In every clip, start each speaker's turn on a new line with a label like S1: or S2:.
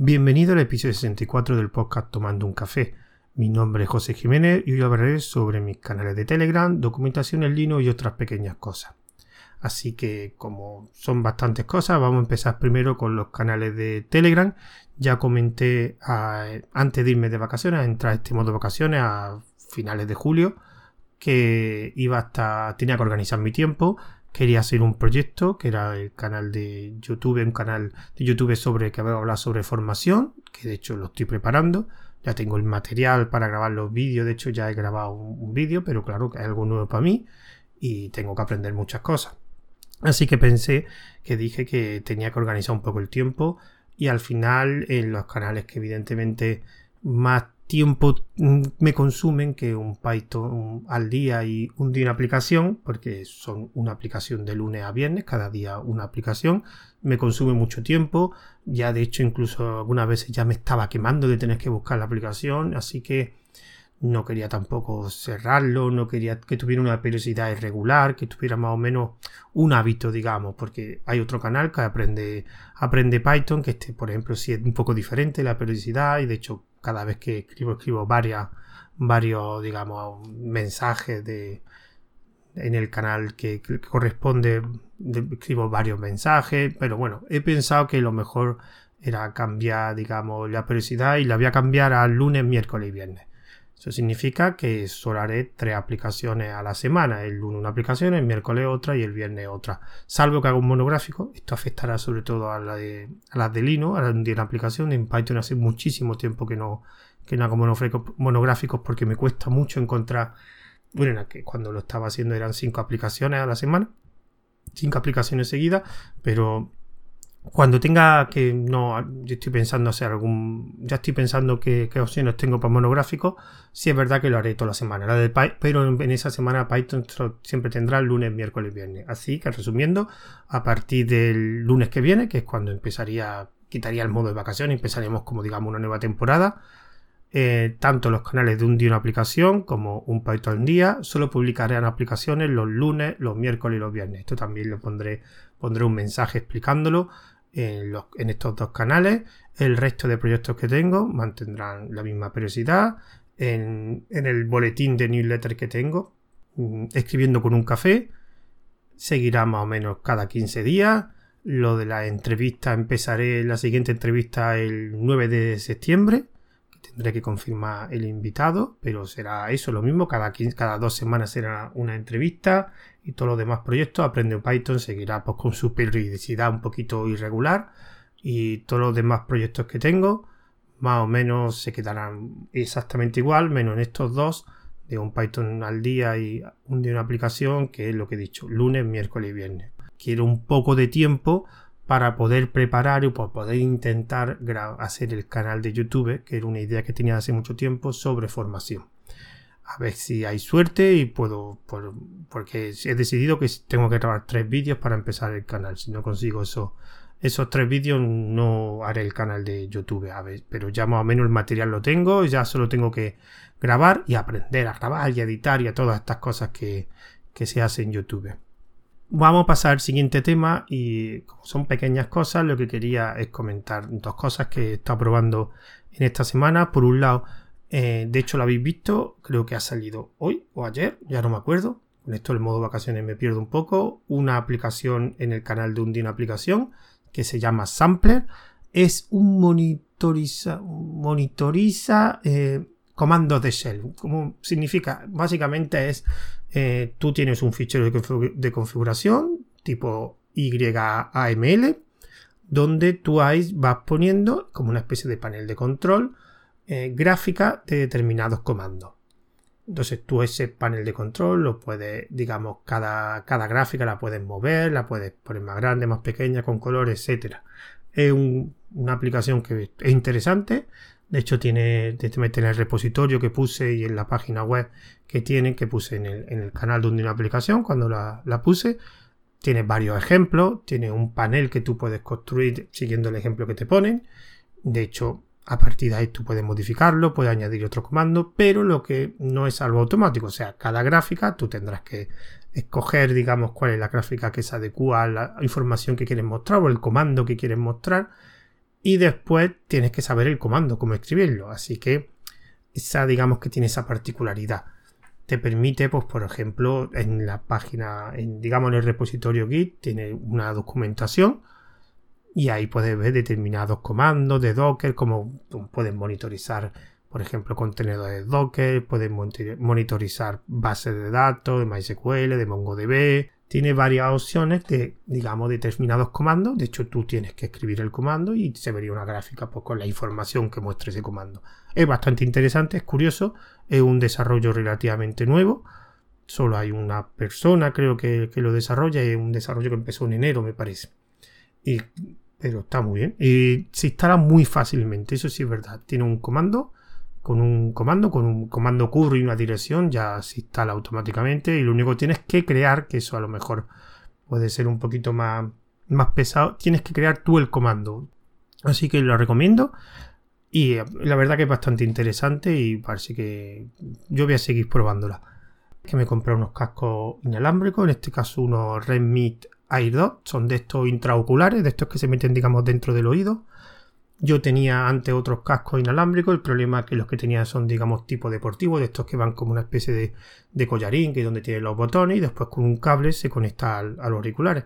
S1: Bienvenido al episodio 64 del podcast Tomando un Café. Mi nombre es José Jiménez y hoy hablaré sobre mis canales de Telegram, documentación en Linux y otras pequeñas cosas. Así que como son bastantes cosas, vamos a empezar primero con los canales de Telegram. Ya comenté antes de irme de vacaciones, entrar a este modo de vacaciones a finales de julio, que iba hasta tenía que organizar mi tiempo quería hacer un proyecto que era el canal de YouTube, un canal de YouTube sobre que hablar sobre formación, que de hecho lo estoy preparando. Ya tengo el material para grabar los vídeos, de hecho ya he grabado un, vídeo, pero claro que es algo nuevo para mí y tengo que aprender muchas cosas. Así que pensé que dije que tenía que organizar un poco el tiempo y al final en los canales que evidentemente más tiempo mm, me consumen que un Python al día y un día una aplicación, porque son una aplicación de lunes a viernes, cada día una aplicación, me consume mucho tiempo, ya de hecho incluso algunas veces ya me estaba quemando de tener que buscar la aplicación, así que no quería tampoco cerrarlo, no quería que tuviera una periodicidad irregular, que tuviera más o menos un hábito, digamos, porque hay otro canal que aprende, aprende Python, que este, por ejemplo, sí es un poco diferente la periodicidad y de hecho cada vez que escribo, escribo varias, varios, digamos, mensajes de, en el canal que, corresponde, escribo varios mensajes, pero bueno, he pensado que lo mejor era cambiar, digamos, la periodicidad y la voy a cambiar al lunes, miércoles y viernes. Eso significa que solo haré tres aplicaciones a la semana. El lunes una aplicación, el miércoles otra y el viernes otra. Salvo que haga un monográfico. Esto afectará sobre todo a, la de, a las de Linux, a la de una aplicación. En Python hace muchísimo tiempo que no, que no hago monográficos porque me cuesta mucho encontrar. Bueno, que cuando lo estaba haciendo eran cinco aplicaciones a la semana. Cinco aplicaciones seguidas. Pero cuando tenga que no yo estoy pensando hacer algún ya estoy pensando qué, opciones tengo para monográfico si es verdad que lo haré toda la semana pero en, esa semana Python siempre tendrá lunes miércoles viernes. Así que resumiendo a partir del lunes que viene que es cuando empezaría quitaría el modo de vacaciones empezaríamos como digamos una nueva temporada eh, tanto los canales de un día una aplicación como un Python día solo publicarán aplicaciones los lunes los miércoles y los viernes esto también lo pondré pondré un mensaje explicándolo en, estos dos canales. El resto de proyectos que tengo mantendrán la misma periodicidad. En, el boletín de newsletter que tengo, mm, escribiendo con un café, seguirá más o menos cada 15 días. Lo de la entrevista, empezaré la siguiente entrevista el 9 de septiembre. Tendré que confirmar el invitado, pero será eso lo mismo. Cada, cada dos semanas será una entrevista y todos los demás proyectos. Aprende Python seguirá pues, con su periodicidad un poquito irregular y todos los demás proyectos que tengo más o menos se quedarán exactamente igual, menos en estos dos de un Python al día y un de una aplicación que es lo que he dicho, lunes, miércoles y viernes. Quiero un poco de tiempo para poder preparar y poder intentar hacer el canal de YouTube, que era una idea que tenía hace mucho tiempo, sobre formación a ver si hay suerte y puedo, porque he decidido que tengo que grabar tres vídeos para empezar el canal. Si no consigo eso, esos tres vídeos no haré el canal de YouTube, a pero ya más o menos el material lo tengo, ya solo tengo que grabar y aprender a grabar y editar y a todas estas cosas que, que se hacen en YouTube. Vamos a pasar al siguiente tema y como son pequeñas cosas, lo que quería es comentar dos cosas que he estado probando en esta semana. Por un lado, eh, de hecho, lo habéis visto, creo que ha salido hoy o ayer, ya no me acuerdo. Con esto el modo vacaciones me pierdo un poco. Una aplicación en el canal de un una aplicación que se llama Sampler. Es un monitoriza, monitoriza eh, comandos de shell. Como significa, básicamente es, eh, tú tienes un fichero de, configuración tipo YAML, donde tú vas poniendo como una especie de panel de control eh, gráfica de determinados comandos. Entonces tú ese panel de control lo puedes, digamos, cada, cada gráfica la puedes mover, la puedes poner más grande, más pequeña, con colores, etc. Es una aplicación que es interesante. De hecho, tiene, en el repositorio que puse y en la página web que tiene, que puse en el, canal de una aplicación cuando la, la puse. Tiene varios ejemplos, tiene un panel que tú puedes construir siguiendo el ejemplo que te ponen. De hecho, a partir de ahí tú puedes modificarlo, puedes añadir otro comando, pero lo que no es algo automático. O sea, cada gráfica tú tendrás que escoger, digamos, cuál es la gráfica que se adecua a la información que quieres mostrar o el comando que quieres mostrar. Y después tienes que saber el comando, cómo escribirlo. Así que esa, digamos que tiene esa particularidad. Te permite, pues, por ejemplo, en la página, en, digamos, en el repositorio Git, tiene una documentación y ahí puedes ver determinados comandos de Docker, como puedes monitorizar, por ejemplo, contenedores de Docker, puedes monitorizar bases de datos de MySQL, de MongoDB, tiene varias opciones de, digamos, determinados comandos. De hecho, tú tienes que escribir el comando y se vería una gráfica pues, con la información que muestra ese comando. Es bastante interesante, es curioso, es un desarrollo relativamente nuevo. Solo hay una persona, creo que, lo desarrolla, es un desarrollo que empezó en enero, me parece. Y, pero está muy bien. Y se instala muy fácilmente, eso sí es verdad. Tiene un comando con un comando, con un comando curry y una dirección, ya se instala automáticamente y lo único que tienes que crear, que eso a lo mejor puede ser un poquito más, más pesado, tienes que crear tú el comando. Así que lo recomiendo y la verdad que es bastante interesante y parece que yo voy a seguir probándola. Que me compré unos cascos inalámbricos, en este caso unos Redmi Air 2, son de estos intraoculares, de estos que se meten digamos dentro del oído yo tenía antes otros cascos inalámbricos, el problema es que los que tenía son, digamos, tipo deportivo, de estos que van como una especie de, de collarín, que es donde tiene los botones, y después con un cable se conecta al, a los auriculares.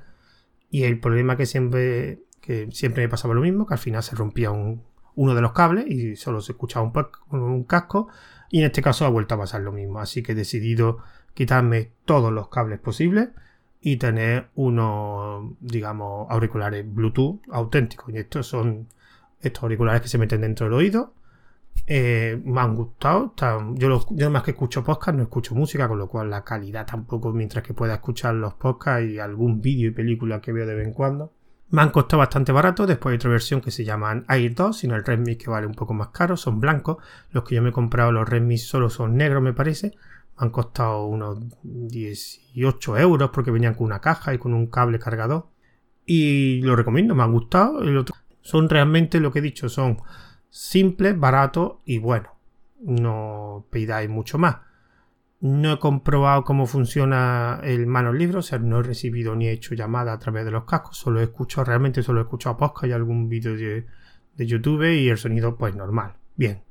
S1: Y el problema que siempre, que siempre me pasaba lo mismo, que al final se rompía uno de los cables y solo se escuchaba un, un casco, y en este caso ha vuelto a pasar lo mismo. Así que he decidido quitarme todos los cables posibles y tener unos, digamos, auriculares Bluetooth auténticos. Y estos son estos auriculares que se meten dentro del oído. Eh, me han gustado. yo, más que escucho podcast, no escucho música, con lo cual la calidad tampoco, mientras que pueda escuchar los podcasts y algún vídeo y película que veo de vez en cuando. Me han costado bastante barato. Después hay otra versión que se llaman Air 2, sino el Redmi que vale un poco más caro. Son blancos. Los que yo me he comprado, los Redmi solo son negros, me parece. Me han costado unos 18 euros porque venían con una caja y con un cable cargador. Y lo recomiendo, me han gustado. El otro son realmente lo que he dicho, son simples, baratos y bueno. No pidáis mucho más. No he comprobado cómo funciona el manos libre, o sea, no he recibido ni he hecho llamada a través de los cascos, solo he escuchado, realmente solo he escuchado podcast y algún vídeo de, YouTube y el sonido pues normal. Bien.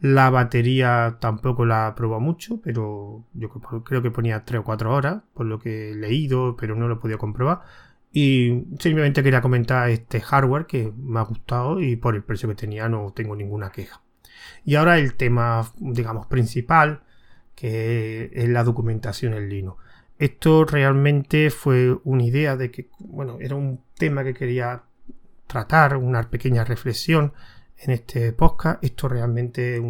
S1: La batería tampoco la he probado mucho, pero yo creo que ponía 3 o 4 horas, por lo que he leído, pero no lo he podido comprobar. Y simplemente quería comentar este hardware que me ha gustado y por el precio que tenía no tengo ninguna queja. Y ahora el tema, digamos, principal, que es la documentación en Linux. Esto realmente fue una idea de que, bueno, era un tema que quería tratar, una pequeña reflexión en este podcast. Esto realmente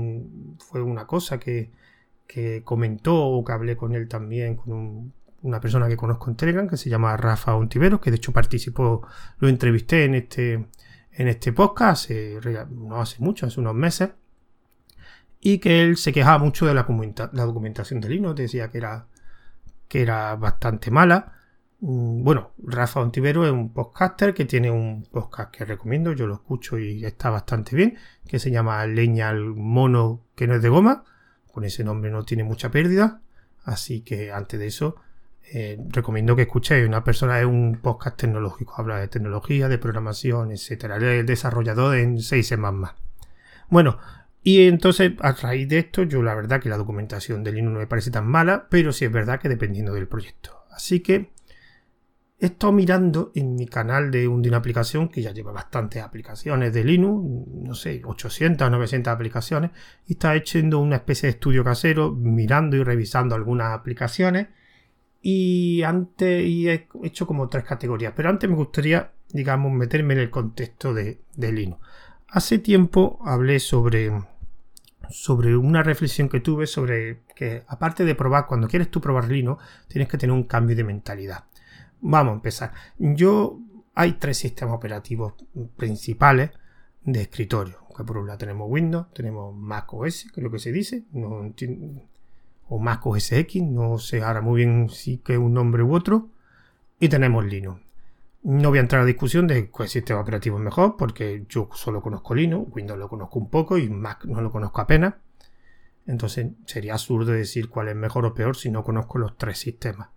S1: fue una cosa que, que comentó o que hablé con él también, con un una persona que conozco en Telegram que se llama Rafa Ontiveros, que de hecho participó, lo entrevisté en este, en este podcast no hace mucho, hace unos meses, y que él se quejaba mucho de la, la documentación de Linux, decía que era, que era bastante mala. Mm, bueno, Rafa Ontiveros es un podcaster que tiene un podcast que recomiendo, yo lo escucho y está bastante bien, que se llama Leña al mono que no es de goma. Con ese nombre no tiene mucha pérdida. Así que antes de eso, eh, recomiendo que escuchéis. Una persona es un podcast tecnológico, habla de tecnología, de programación, etcétera. Es desarrollador en 6 más. Bueno, y entonces a raíz de esto, yo la verdad que la documentación de Linux no me parece tan mala, pero sí es verdad que dependiendo del proyecto. Así que he estado mirando en mi canal de, una aplicación que ya lleva bastantes aplicaciones de Linux, no sé, 800 o 900 aplicaciones, y está echando una especie de estudio casero, mirando y revisando algunas aplicaciones y antes y he hecho como tres categorías. Pero antes me gustaría, digamos, meterme en el contexto de, Linux. Hace tiempo hablé sobre, sobre una reflexión que tuve sobre que aparte de probar, cuando quieres tú probar Linux, tienes que tener un cambio de mentalidad. Vamos a empezar. Yo hay tres sistemas operativos principales de escritorio. Que por un lado tenemos Windows, tenemos Mac OS, que es lo que se dice. No, o Mac OS X, no sé ahora muy bien si que un nombre u otro, y tenemos Linux. No voy a entrar a la discusión de cuál sistema operativo es mejor, porque yo solo conozco Linux, Windows lo conozco un poco y Mac no lo conozco apenas. Entonces sería absurdo decir cuál es mejor o peor si no conozco los tres sistemas.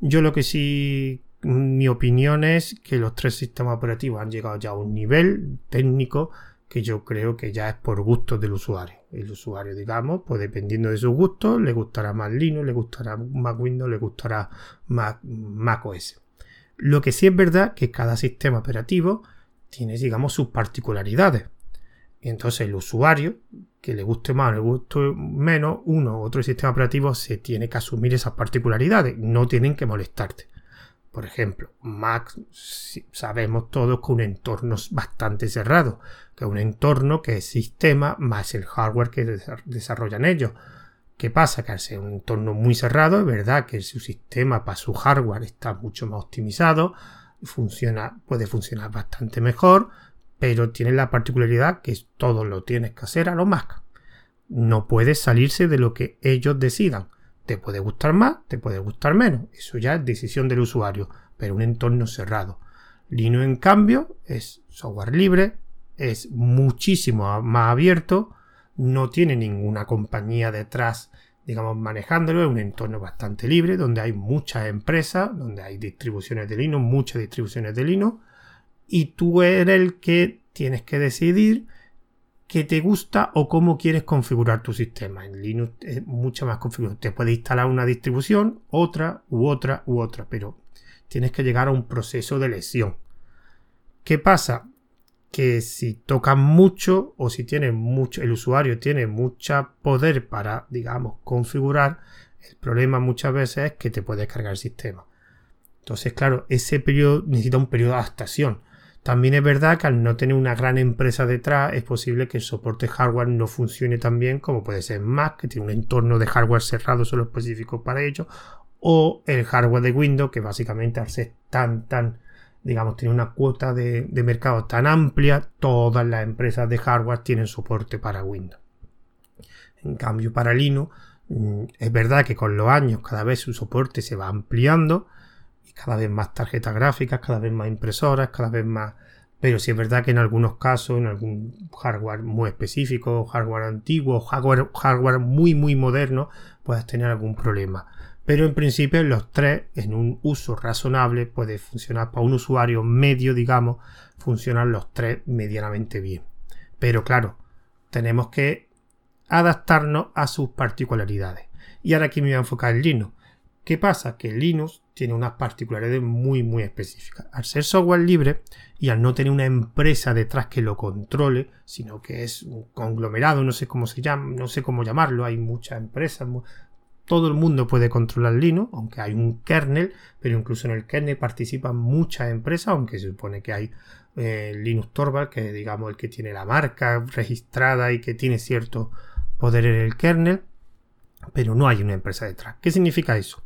S1: Yo lo que sí mi opinión es que los tres sistemas operativos han llegado ya a un nivel técnico que yo creo que ya es por gusto del usuario. El usuario, digamos, pues dependiendo de sus gustos, le gustará más Linux, le gustará más Windows, le gustará más Mac OS. Lo que sí es verdad que cada sistema operativo tiene, digamos, sus particularidades. Entonces el usuario, que le guste más o le guste menos, uno u otro sistema operativo se tiene que asumir esas particularidades, no tienen que molestarte. Por ejemplo, Mac sabemos todos que un entorno es bastante cerrado, que es un entorno que es sistema más el hardware que desarrollan ellos. ¿Qué pasa? Que al ser un entorno muy cerrado, es verdad que su sistema para su hardware está mucho más optimizado, funciona, puede funcionar bastante mejor, pero tiene la particularidad que todo lo tienes que hacer a lo Mac. No puedes salirse de lo que ellos decidan. Te puede gustar más, te puede gustar menos. Eso ya es decisión del usuario, pero un entorno cerrado. Linux, en cambio, es software libre, es muchísimo más abierto, no tiene ninguna compañía detrás, digamos, manejándolo, es un entorno bastante libre, donde hay muchas empresas, donde hay distribuciones de Linux, muchas distribuciones de Linux, y tú eres el que tienes que decidir que te gusta o cómo quieres configurar tu sistema. En Linux es mucha más configuración. Te puedes instalar una distribución, otra u otra u otra, pero tienes que llegar a un proceso de elección. ¿Qué pasa? Que si tocas mucho o si tiene mucho, el usuario tiene mucho poder para, digamos, configurar, el problema muchas veces es que te puedes cargar el sistema. Entonces, claro, ese periodo necesita un periodo de adaptación. También es verdad que al no tener una gran empresa detrás es posible que el soporte hardware no funcione tan bien como puede ser Mac, que tiene un entorno de hardware cerrado solo específico para ello, o el hardware de Windows, que básicamente al ser tan, tan, digamos, tiene una cuota de, de mercado tan amplia, todas las empresas de hardware tienen soporte para Windows. En cambio, para Linux, mm, es verdad que con los años cada vez su soporte se va ampliando, cada vez más tarjetas gráficas, cada vez más impresoras, cada vez más... Pero sí es verdad que en algunos casos, en algún hardware muy específico, hardware antiguo, hardware, hardware muy muy moderno, puedes tener algún problema. Pero en principio los tres, en un uso razonable, puede funcionar para un usuario medio, digamos, funcionan los tres medianamente bien. Pero claro, tenemos que adaptarnos a sus particularidades. Y ahora aquí me voy a enfocar en Linux. ¿Qué pasa? Que Linux tiene unas particularidades muy muy específicas. Al ser software libre y al no tener una empresa detrás que lo controle, sino que es un conglomerado, no sé cómo se llama, no sé cómo llamarlo, hay muchas empresas, todo el mundo puede controlar Linux, aunque hay un kernel, pero incluso en el kernel participan muchas empresas, aunque se supone que hay eh, Linux Torvald, que es digamos el que tiene la marca registrada y que tiene cierto poder en el kernel pero no hay una empresa detrás. ¿Qué significa eso?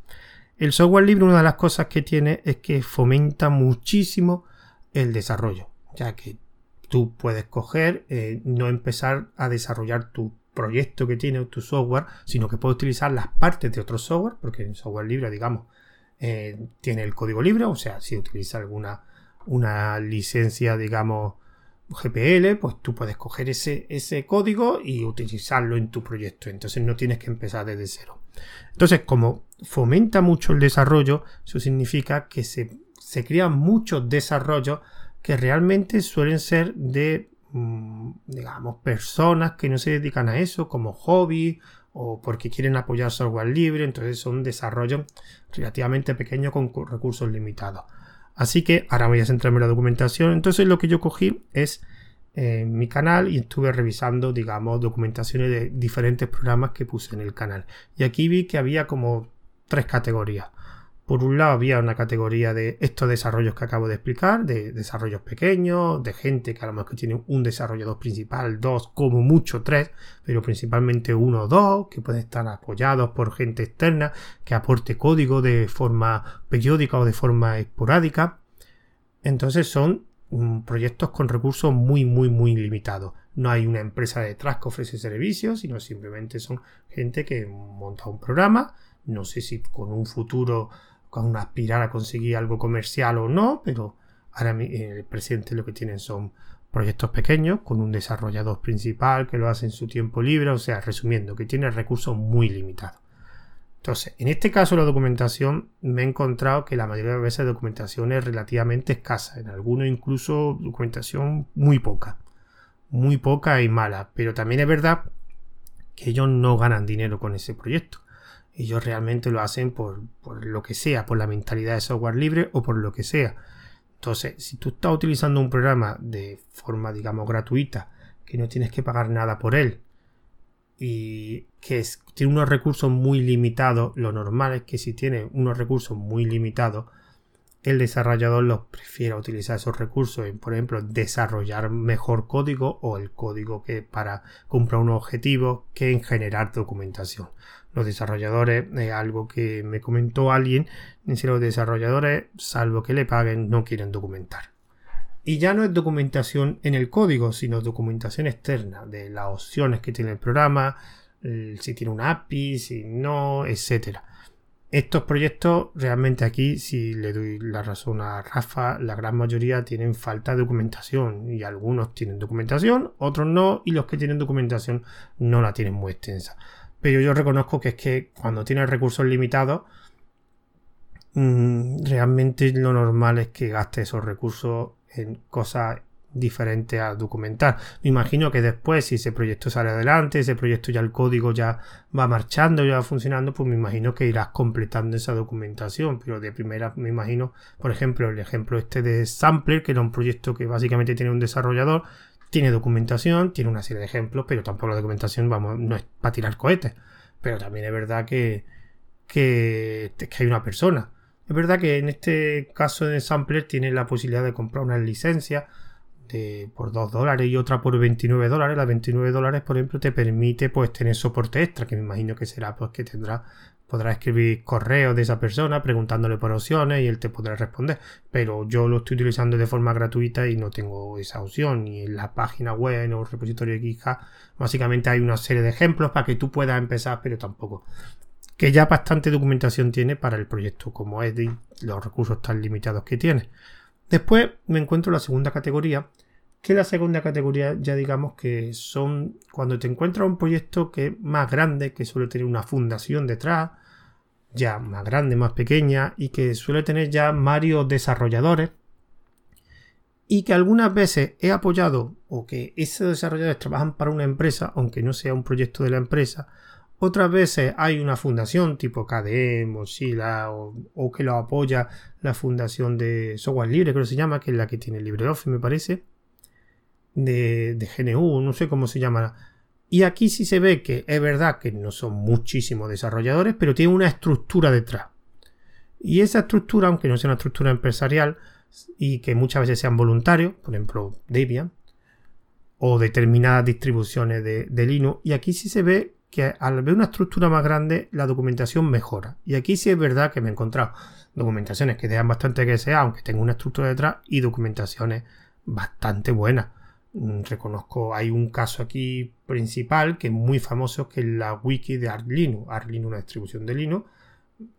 S1: El software libre, una de las cosas que tiene es que fomenta muchísimo el desarrollo, ya que tú puedes coger, eh, no empezar a desarrollar tu proyecto que tiene tu software, sino que puedes utilizar las partes de otro software, porque en software libre, digamos, eh, tiene el código libre, o sea, si utiliza alguna una licencia, digamos, GPL, pues tú puedes coger ese, ese código y utilizarlo en tu proyecto. Entonces no tienes que empezar desde cero. Entonces, como fomenta mucho el desarrollo, eso significa que se, se crean muchos desarrollos que realmente suelen ser de, mm, digamos, personas que no se dedican a eso como hobby o porque quieren apoyar software libre. Entonces son desarrollos relativamente pequeños con recursos limitados. Así que ahora voy a centrarme en la documentación. Entonces lo que yo cogí es eh, mi canal y estuve revisando, digamos, documentaciones de diferentes programas que puse en el canal. Y aquí vi que había como tres categorías. Por un lado había una categoría de estos desarrollos que acabo de explicar, de desarrollos pequeños, de gente que a lo mejor tiene un desarrollador principal, dos, como mucho tres, pero principalmente uno o dos, que pueden estar apoyados por gente externa que aporte código de forma periódica o de forma esporádica. Entonces son proyectos con recursos muy, muy, muy limitados. No hay una empresa detrás que ofrece servicios, sino simplemente son gente que monta un programa. No sé si con un futuro con aspirar a conseguir algo comercial o no, pero ahora en el presente lo que tienen son proyectos pequeños con un desarrollador principal que lo hace en su tiempo libre, o sea, resumiendo, que tiene recursos muy limitados. Entonces, en este caso la documentación me he encontrado que la mayoría de veces documentación es relativamente escasa, en algunos incluso documentación muy poca, muy poca y mala, pero también es verdad que ellos no ganan dinero con ese proyecto. Ellos realmente lo hacen por, por lo que sea, por la mentalidad de software libre o por lo que sea. Entonces, si tú estás utilizando un programa de forma, digamos, gratuita, que no tienes que pagar nada por él, y que tiene unos recursos muy limitados, lo normal es que si tiene unos recursos muy limitados, el desarrollador los prefiera utilizar esos recursos en, por ejemplo, desarrollar mejor código o el código que para cumplir un objetivo que en generar documentación. Los desarrolladores, es algo que me comentó alguien, si los desarrolladores, salvo que le paguen, no quieren documentar. Y ya no es documentación en el código, sino documentación externa de las opciones que tiene el programa, si tiene una API, si no, etc. Estos proyectos realmente aquí, si le doy la razón a Rafa, la gran mayoría tienen falta de documentación y algunos tienen documentación, otros no, y los que tienen documentación no la tienen muy extensa. Pero yo reconozco que es que cuando tienes recursos limitados, mm, realmente lo normal es que gaste esos recursos en cosas diferentes a documentar. Me imagino que después, si ese proyecto sale adelante, ese proyecto ya el código ya va marchando, ya va funcionando, pues me imagino que irás completando esa documentación. Pero de primera me imagino, por ejemplo, el ejemplo este de Sampler, que era un proyecto que básicamente tiene un desarrollador, tiene documentación, tiene una serie de ejemplos, pero tampoco la documentación, vamos, no es para tirar cohetes. Pero también es verdad que, que, que hay una persona. Es verdad que en este caso de Sampler tienes la posibilidad de comprar una licencia de, por 2 dólares y otra por 29 dólares. La 29 dólares, por ejemplo, te permite pues tener soporte extra, que me imagino que será pues que tendrá podrá escribir correos de esa persona preguntándole por opciones y él te podrá responder. Pero yo lo estoy utilizando de forma gratuita y no tengo esa opción. Y en la página web en el repositorio de GitHub, básicamente hay una serie de ejemplos para que tú puedas empezar, pero tampoco que ya bastante documentación tiene para el proyecto como es los recursos tan limitados que tiene. Después me encuentro la segunda categoría, que la segunda categoría ya digamos que son cuando te encuentras un proyecto que es más grande, que suele tener una fundación detrás, ya más grande, más pequeña, y que suele tener ya varios desarrolladores, y que algunas veces he apoyado o que esos desarrolladores trabajan para una empresa, aunque no sea un proyecto de la empresa, otras veces hay una fundación tipo KDE, Mozilla o, que lo apoya la fundación de software libre, creo que se llama, que es la que tiene LibreOffice, me parece. De, de GNU, no sé cómo se llama. Y aquí sí se ve que es verdad que no son muchísimos desarrolladores, pero tiene una estructura detrás. Y esa estructura, aunque no sea una estructura empresarial y que muchas veces sean voluntarios, por ejemplo Debian, o determinadas distribuciones de, de Linux, y aquí sí se ve que al ver una estructura más grande la documentación mejora. Y aquí sí es verdad que me he encontrado documentaciones que dejan bastante que sea, aunque tengo una estructura detrás, y documentaciones bastante buenas. Mm, reconozco, hay un caso aquí principal que es muy famoso, que es la wiki de Arlino. Arlino, una distribución de Linux,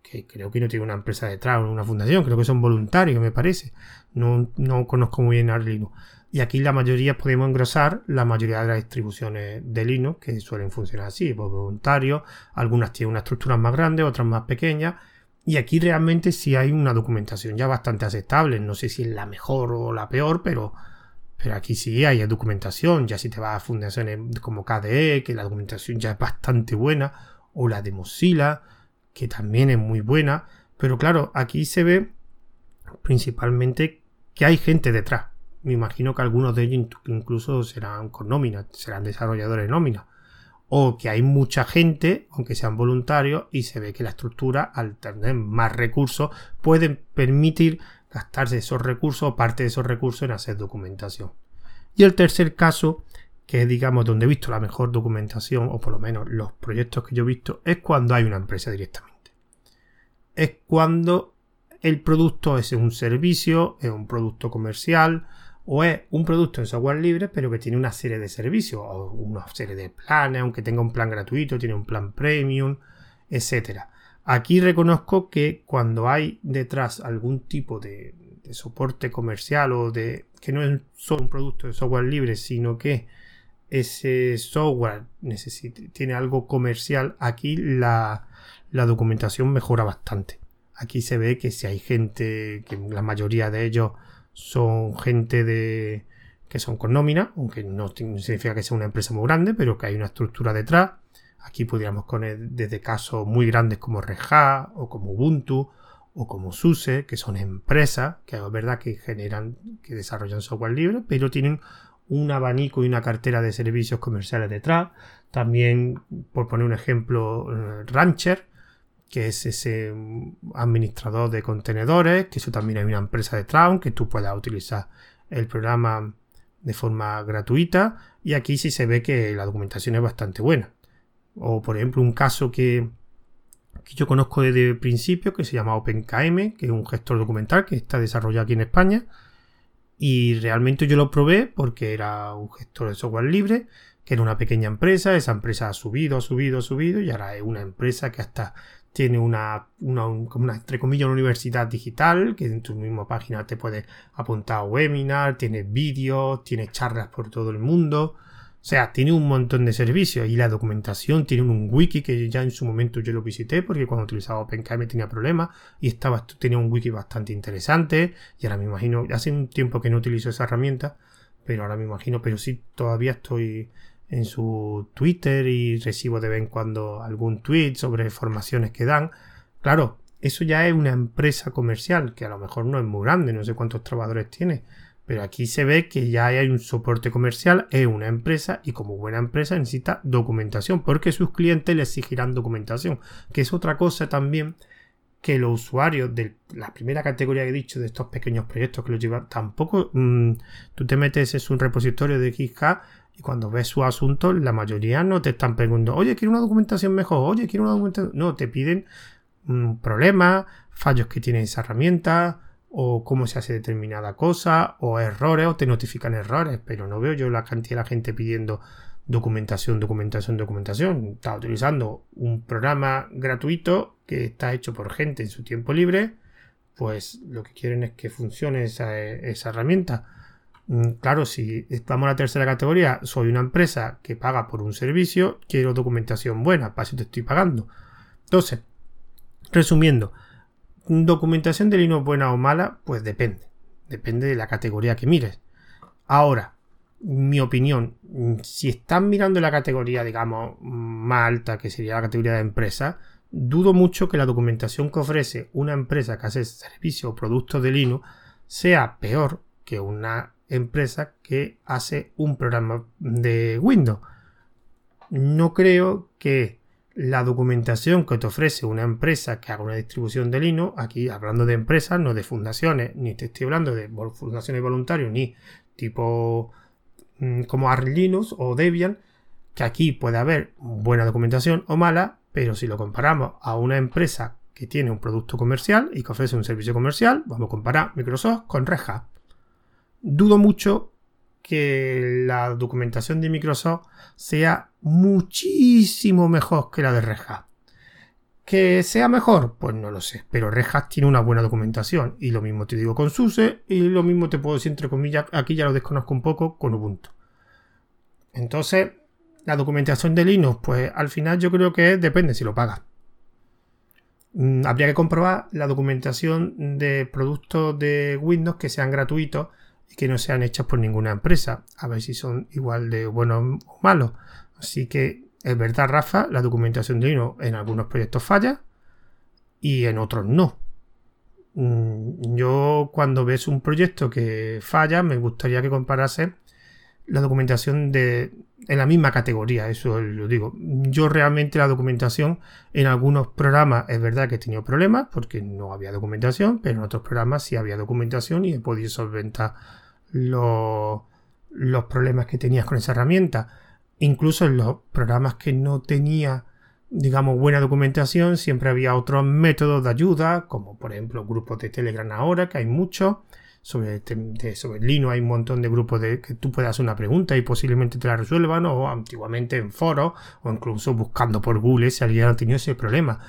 S1: que creo que no tiene una empresa detrás o una fundación, creo que son voluntarios, me parece. No, no conozco muy bien Arlino. Y aquí la mayoría podemos engrosar la mayoría de las distribuciones de Linux que suelen funcionar así, por voluntarios. Algunas tienen una estructura más grande, otras más pequeñas. Y aquí realmente sí hay una documentación ya bastante aceptable. No sé si es la mejor o la peor, pero, pero aquí sí hay documentación. Ya si te vas a fundaciones como KDE, que la documentación ya es bastante buena, o la de Mozilla, que también es muy buena. Pero claro, aquí se ve principalmente que hay gente detrás me imagino que algunos de ellos incluso serán con nómina, serán desarrolladores de nómina. O que hay mucha gente, aunque sean voluntarios, y se ve que la estructura, al tener más recursos, puede permitir gastarse esos recursos o parte de esos recursos en hacer documentación. Y el tercer caso, que es digamos donde he visto la mejor documentación, o por lo menos los proyectos que yo he visto, es cuando hay una empresa directamente. Es cuando el producto es un servicio, es un producto comercial, o es un producto en software libre pero que tiene una serie de servicios o una serie de planes, aunque tenga un plan gratuito, tiene un plan premium, etcétera. Aquí reconozco que cuando hay detrás algún tipo de, soporte comercial o de que no es solo un producto de software libre, sino que ese software tiene algo comercial, aquí la, la documentación mejora bastante. Aquí se ve que si hay gente, que la mayoría de ellos son gente de que son con nómina, aunque no significa que sea una empresa muy grande, pero que hay una estructura detrás. Aquí podríamos poner desde casos muy grandes como Red o como Ubuntu o como SUSE, que son empresas que es verdad que generan, que desarrollan software libre, pero tienen un abanico y una cartera de servicios comerciales detrás. También, por poner un ejemplo, eh, Rancher, que es ese administrador de contenedores, que eso también hay una empresa detrás, que tú puedas utilizar el programa de forma gratuita. Y aquí sí se ve que la documentación es bastante buena. O por ejemplo, un caso que, que yo conozco desde el principio, que se llama OpenKM, que es un gestor documental que está desarrollado aquí en España y realmente yo lo probé porque era un gestor de software libre, que era una pequeña empresa. Esa empresa ha subido, ha subido, ha subido y ahora es una empresa que hasta tiene una, una, una, entre comillas, una universidad digital, que en tu misma página te puedes apuntar a webinar, tiene vídeos, tiene charlas por todo el mundo. O sea, tiene un montón de servicios y la documentación tiene un wiki que ya en su momento yo lo visité porque cuando utilizaba OpenKM tenía problemas y estaba, tenía un wiki bastante interesante y ahora me imagino, hace un tiempo que no utilizo esa herramienta, pero ahora me imagino, pero sí todavía estoy en su Twitter y recibo de vez en cuando algún tweet sobre formaciones que dan. Claro, eso ya es una empresa comercial que a lo mejor no es muy grande, no sé cuántos trabajadores tiene, pero aquí se ve que ya hay un soporte comercial, es una empresa y como buena empresa necesita documentación porque sus clientes le exigirán documentación, que es otra cosa también que los usuarios de la primera categoría que he dicho de estos pequeños proyectos que los llevan, tampoco mm, tú te metes en un repositorio de GitHub y cuando ves su asunto la mayoría no te están preguntando, oye, quiero una documentación mejor, oye, quiero una documentación. No, te piden mm, problemas, fallos que tiene esa herramienta, o cómo se hace determinada cosa, o errores, o te notifican errores, pero no veo yo la cantidad de la gente pidiendo documentación, documentación, documentación. Está utilizando un programa gratuito que está hecho por gente en su tiempo libre, pues lo que quieren es que funcione esa herramienta. Mm, claro, si estamos en la tercera categoría, soy una empresa que paga por un servicio, quiero documentación buena, para eso te estoy pagando. Entonces, resumiendo, documentación de Linux buena o mala, pues depende. Depende de la categoría que mires. Ahora, mi opinión, si están mirando la categoría, digamos, más alta, que sería la categoría de empresa, dudo mucho que la documentación que ofrece una empresa que hace servicios o productos de Linux sea peor que una empresa que hace un programa de Windows. No creo que la documentación que te ofrece una empresa que haga una distribución de Linux, aquí hablando de empresas, no de fundaciones, ni te estoy hablando de fundaciones voluntarios, ni tipo mm, como Arch Linux o Debian, que aquí puede haber buena documentación o mala, pero si lo comparamos a una empresa que tiene un producto comercial y que ofrece un servicio comercial, vamos a comparar Microsoft con Red Hat. Dudo mucho que la documentación de Microsoft sea muchísimo mejor que la de Red Hat. ¿Que sea mejor? Pues no lo sé. Pero Red Hat tiene una buena documentación. Y lo mismo te digo con SUSE. Y lo mismo te puedo decir entre comillas. Aquí ya lo desconozco un poco con Ubuntu. Entonces, la documentación de Linux, pues al final yo creo que depende si lo pagas. Mm, habría que comprobar la documentación de productos de Windows que sean gratuitos que no sean hechas por ninguna empresa, a ver si son igual de buenos o malos. Así que es verdad, Rafa, la documentación de Linux en algunos proyectos falla y en otros no. Mm, yo cuando ves un proyecto que falla, me gustaría que comparase la documentación de en la misma categoría, eso lo digo. Yo realmente la documentación en algunos programas es verdad que he tenido problemas porque no había documentación, pero en otros programas sí había documentación y he podido solventar los, problemas que tenías con esa herramienta. Incluso en los programas que no tenía, digamos, buena documentación, siempre había otros métodos de ayuda, como por ejemplo grupos de Telegram ahora, que hay muchos. Sobre, sobre Linux hay un montón de grupos de que tú puedas hacer una pregunta y posiblemente te la resuelvan, o antiguamente en foros, o incluso buscando por Google si alguien ha tenido ese problema.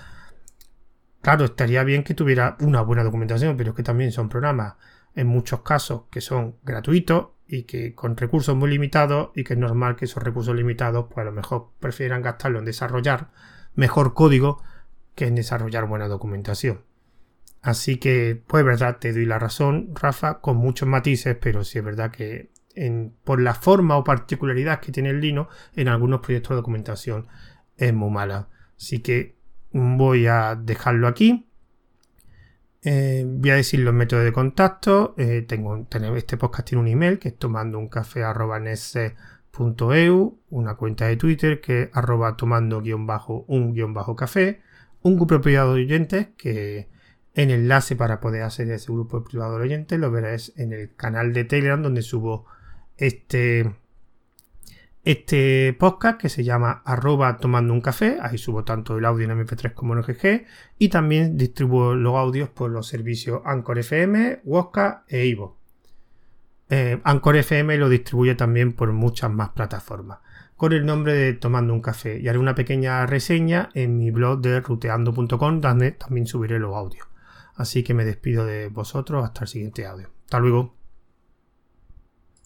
S1: Claro, estaría bien que tuviera una buena documentación, pero es que también son programas en muchos casos que son gratuitos y que con recursos muy limitados y que es normal que esos recursos limitados pues a lo mejor prefieran gastarlo en desarrollar mejor código que es desarrollar buena documentación. Así que, pues verdad, te doy la razón, Rafa, con muchos matices, pero sí es verdad que por la forma o particularidad que tiene el Lino, en algunos proyectos de documentación es muy mala. Así que voy a dejarlo aquí. Eh, voy a decir los métodos de contacto. Eh, tengo, este podcast tiene un email que es tomando un café una cuenta de Twitter que es arroba tomando guion bajo un guion bajo café, un grupo privado de oyentes que el enlace para poder a ese grupo privado de oyentes lo verás en el canal de Telegram donde subo este, este podcast que se llama arroba tomando un café. Ahí subo tanto el audio en MP3 como en OGG. Y también distribuyo los audios por los servicios Anchor FM, Wosca e Ivo. Eh, Anchor FM lo distribuye también por muchas más plataformas con el nombre de Tomando un Café y haré una pequeña reseña en mi blog de ruteando.com donde también subiré los audios. Así que me despido de vosotros hasta el siguiente audio. Hasta luego.